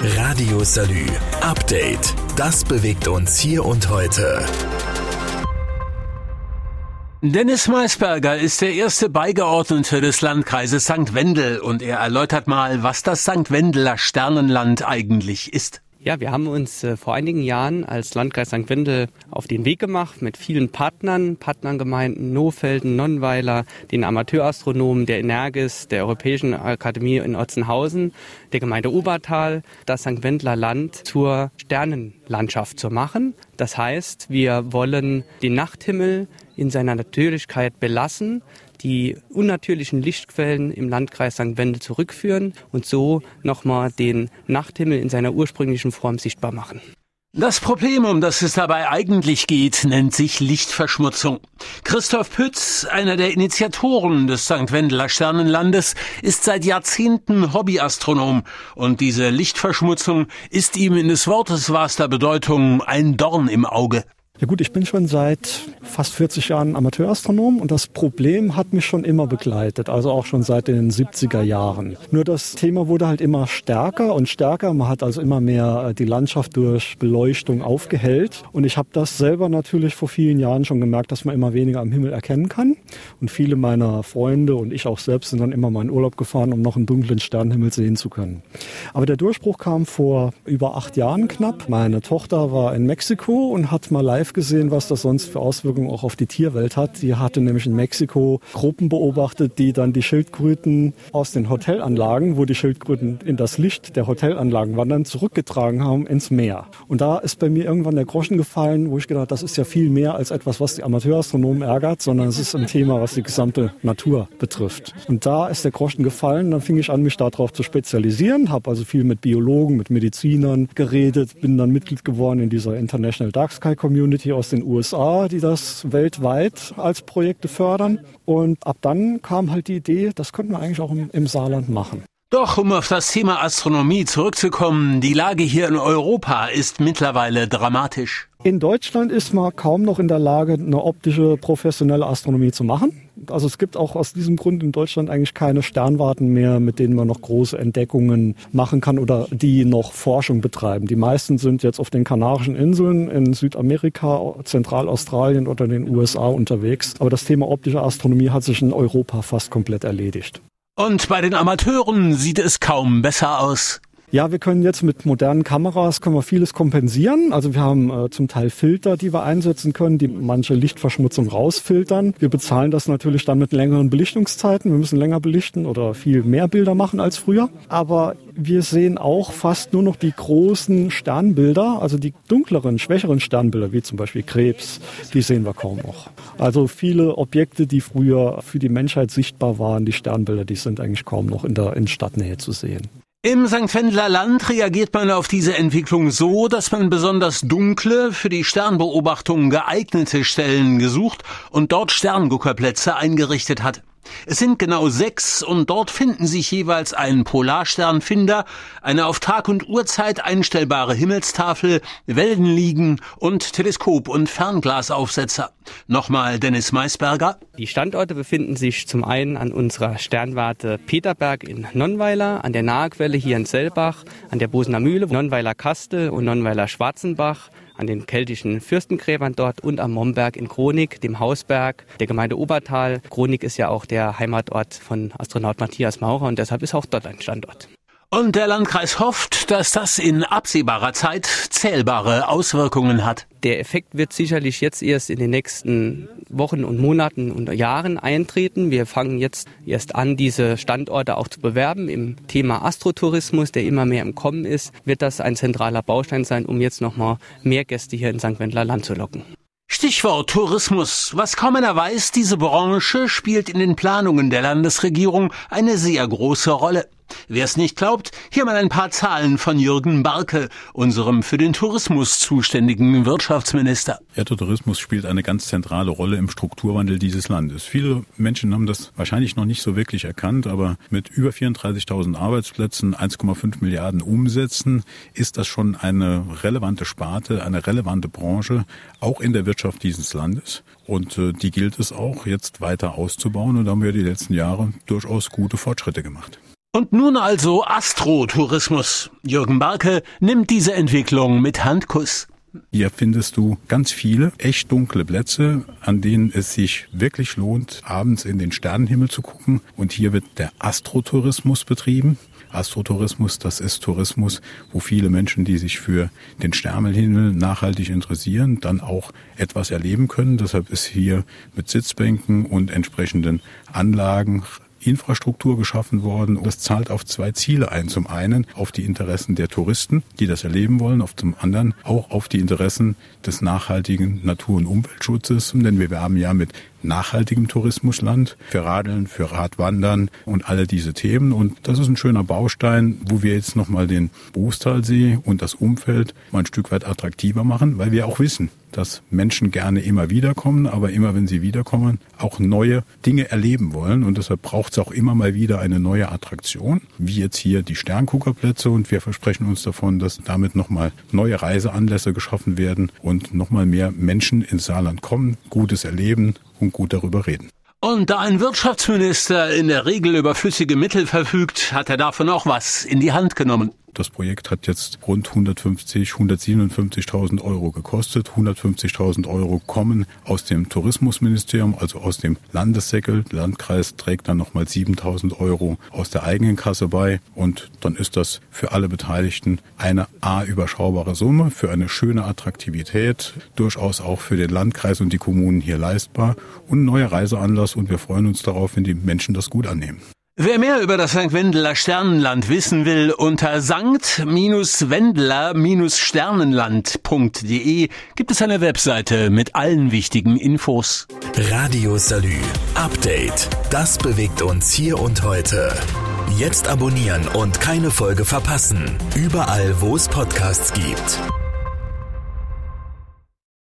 Radio Salü. Update. Das bewegt uns hier und heute. Dennis Maisberger ist der erste Beigeordnete des Landkreises St. Wendel und er erläutert mal, was das St. Wendeler Sternenland eigentlich ist. Ja, wir haben uns äh, vor einigen Jahren als Landkreis St. Wendel auf den Weg gemacht mit vielen Partnern, Partnergemeinden Nofelden, Nonnweiler, den Amateurastronomen der Energis, der Europäischen Akademie in Otzenhausen, der Gemeinde Obertal, das St. Wendler Land zur Sternenlandschaft zu machen. Das heißt, wir wollen den Nachthimmel in seiner Natürlichkeit belassen, die unnatürlichen Lichtquellen im Landkreis St. Wendel zurückführen und so nochmal den Nachthimmel in seiner ursprünglichen Form sichtbar machen. Das Problem, um das es dabei eigentlich geht, nennt sich Lichtverschmutzung. Christoph Pütz, einer der Initiatoren des St. Wendeler Sternenlandes, ist seit Jahrzehnten Hobbyastronom und diese Lichtverschmutzung ist ihm in des Wortes wahrster Bedeutung ein Dorn im Auge. Ja gut, ich bin schon seit fast 40 Jahren Amateurastronom und das Problem hat mich schon immer begleitet, also auch schon seit den 70er Jahren. Nur das Thema wurde halt immer stärker und stärker. Man hat also immer mehr äh, die Landschaft durch Beleuchtung aufgehellt und ich habe das selber natürlich vor vielen Jahren schon gemerkt, dass man immer weniger am Himmel erkennen kann. Und viele meiner Freunde und ich auch selbst sind dann immer mal in Urlaub gefahren, um noch einen dunklen Sternenhimmel sehen zu können. Aber der Durchbruch kam vor über acht Jahren knapp. Meine Tochter war in Mexiko und hat mal live live gesehen, was das sonst für Auswirkungen auch auf die Tierwelt hat. Die hatte nämlich in Mexiko Gruppen beobachtet, die dann die Schildkröten aus den Hotelanlagen, wo die Schildkröten in das Licht der Hotelanlagen wandern, zurückgetragen haben ins Meer. Und da ist bei mir irgendwann der Groschen gefallen, wo ich gedacht, das ist ja viel mehr als etwas, was die Amateurastronomen ärgert, sondern es ist ein Thema, was die gesamte Natur betrifft. Und da ist der Groschen gefallen, dann fing ich an, mich darauf zu spezialisieren, habe also viel mit Biologen, mit Medizinern geredet, bin dann Mitglied geworden in dieser International Dark Sky Community aus den USA, die das weltweit als Projekte fördern. Und ab dann kam halt die Idee, das könnten wir eigentlich auch im, im Saarland machen. Doch, um auf das Thema Astronomie zurückzukommen, die Lage hier in Europa ist mittlerweile dramatisch. In Deutschland ist man kaum noch in der Lage, eine optische professionelle Astronomie zu machen. Also es gibt auch aus diesem Grund in Deutschland eigentlich keine Sternwarten mehr, mit denen man noch große Entdeckungen machen kann oder die noch Forschung betreiben. Die meisten sind jetzt auf den Kanarischen Inseln in Südamerika, Zentralaustralien oder den USA unterwegs. Aber das Thema optische Astronomie hat sich in Europa fast komplett erledigt. Und bei den Amateuren sieht es kaum besser aus. Ja, wir können jetzt mit modernen Kameras können wir vieles kompensieren. Also wir haben äh, zum Teil Filter, die wir einsetzen können, die manche Lichtverschmutzung rausfiltern. Wir bezahlen das natürlich dann mit längeren Belichtungszeiten. Wir müssen länger belichten oder viel mehr Bilder machen als früher. Aber wir sehen auch fast nur noch die großen Sternbilder, also die dunkleren, schwächeren Sternbilder, wie zum Beispiel Krebs, die sehen wir kaum noch. Also viele Objekte, die früher für die Menschheit sichtbar waren, die Sternbilder, die sind eigentlich kaum noch in der in Stadtnähe zu sehen. Im St. Wendler Land reagiert man auf diese Entwicklung so, dass man besonders dunkle, für die Sternbeobachtung geeignete Stellen gesucht und dort Sternguckerplätze eingerichtet hat. Es sind genau sechs und dort finden sich jeweils ein Polarsternfinder, eine auf Tag und Uhrzeit einstellbare Himmelstafel, Wellenliegen und Teleskop- und Fernglasaufsetzer. Nochmal Dennis Maisberger. Die Standorte befinden sich zum einen an unserer Sternwarte Peterberg in Nonnweiler, an der Nahequelle hier in Sellbach, an der Bosener Mühle, Nonnweiler Kastel und Nonnweiler Schwarzenbach, an den keltischen Fürstengräbern dort und am Momberg in Chronik, dem Hausberg der Gemeinde Obertal. Chronik ist ja auch der Heimatort von Astronaut Matthias Maurer und deshalb ist auch dort ein Standort. Und der Landkreis hofft, dass das in absehbarer Zeit zählbare Auswirkungen hat. Der Effekt wird sicherlich jetzt erst in den nächsten Wochen und Monaten und Jahren eintreten. Wir fangen jetzt erst an, diese Standorte auch zu bewerben. Im Thema Astrotourismus, der immer mehr im Kommen ist, wird das ein zentraler Baustein sein, um jetzt nochmal mehr Gäste hier in St. Wendler Land zu locken. Stichwort Tourismus. Was kaum einer weiß, diese Branche spielt in den Planungen der Landesregierung eine sehr große Rolle. Wer es nicht glaubt, hier mal ein paar Zahlen von Jürgen Barke, unserem für den Tourismus zuständigen Wirtschaftsminister. Ja, der Tourismus spielt eine ganz zentrale Rolle im Strukturwandel dieses Landes. Viele Menschen haben das wahrscheinlich noch nicht so wirklich erkannt, aber mit über 34.000 Arbeitsplätzen, 1,5 Milliarden Umsätzen ist das schon eine relevante Sparte, eine relevante Branche, auch in der Wirtschaft dieses Landes. Und äh, die gilt es auch jetzt weiter auszubauen und da haben wir die letzten Jahre durchaus gute Fortschritte gemacht. Und nun also Astrotourismus. Jürgen Barke nimmt diese Entwicklung mit Handkuss. Hier findest du ganz viele echt dunkle Plätze, an denen es sich wirklich lohnt, abends in den Sternenhimmel zu gucken. Und hier wird der Astrotourismus betrieben. Astrotourismus, das ist Tourismus, wo viele Menschen, die sich für den Sternenhimmel nachhaltig interessieren, dann auch etwas erleben können. Deshalb ist hier mit Sitzbänken und entsprechenden Anlagen Infrastruktur geschaffen worden. Das zahlt auf zwei Ziele ein. Zum einen auf die Interessen der Touristen, die das erleben wollen, auf zum anderen auch auf die Interessen des nachhaltigen Natur- und Umweltschutzes. Denn wir werben ja mit nachhaltigem Tourismusland für Radeln, für Radwandern und alle diese Themen. Und das ist ein schöner Baustein, wo wir jetzt nochmal den Boostalsee und das Umfeld mal ein Stück weit attraktiver machen, weil wir auch wissen, dass Menschen gerne immer wiederkommen, aber immer wenn sie wiederkommen, auch neue Dinge erleben wollen. Und deshalb braucht es auch immer mal wieder eine neue Attraktion, wie jetzt hier die Sternguckerplätze. Und wir versprechen uns davon, dass damit nochmal neue Reiseanlässe geschaffen werden und nochmal mehr Menschen ins Saarland kommen, Gutes erleben und gut darüber reden. Und da ein Wirtschaftsminister in der Regel über flüssige Mittel verfügt, hat er davon auch was in die Hand genommen. Das Projekt hat jetzt rund 150, 157.000 Euro gekostet. 150.000 Euro kommen aus dem Tourismusministerium, also aus dem Landessäckel. Der Landkreis trägt dann nochmal 7.000 Euro aus der eigenen Kasse bei. Und dann ist das für alle Beteiligten eine A überschaubare Summe, für eine schöne Attraktivität, durchaus auch für den Landkreis und die Kommunen hier leistbar und ein neuer Reiseanlass. Und wir freuen uns darauf, wenn die Menschen das gut annehmen. Wer mehr über das St. Wendeler Sternenland wissen will, unter sankt-wendler-sternenland.de gibt es eine Webseite mit allen wichtigen Infos. Radio Salü. Update. Das bewegt uns hier und heute. Jetzt abonnieren und keine Folge verpassen. Überall, wo es Podcasts gibt.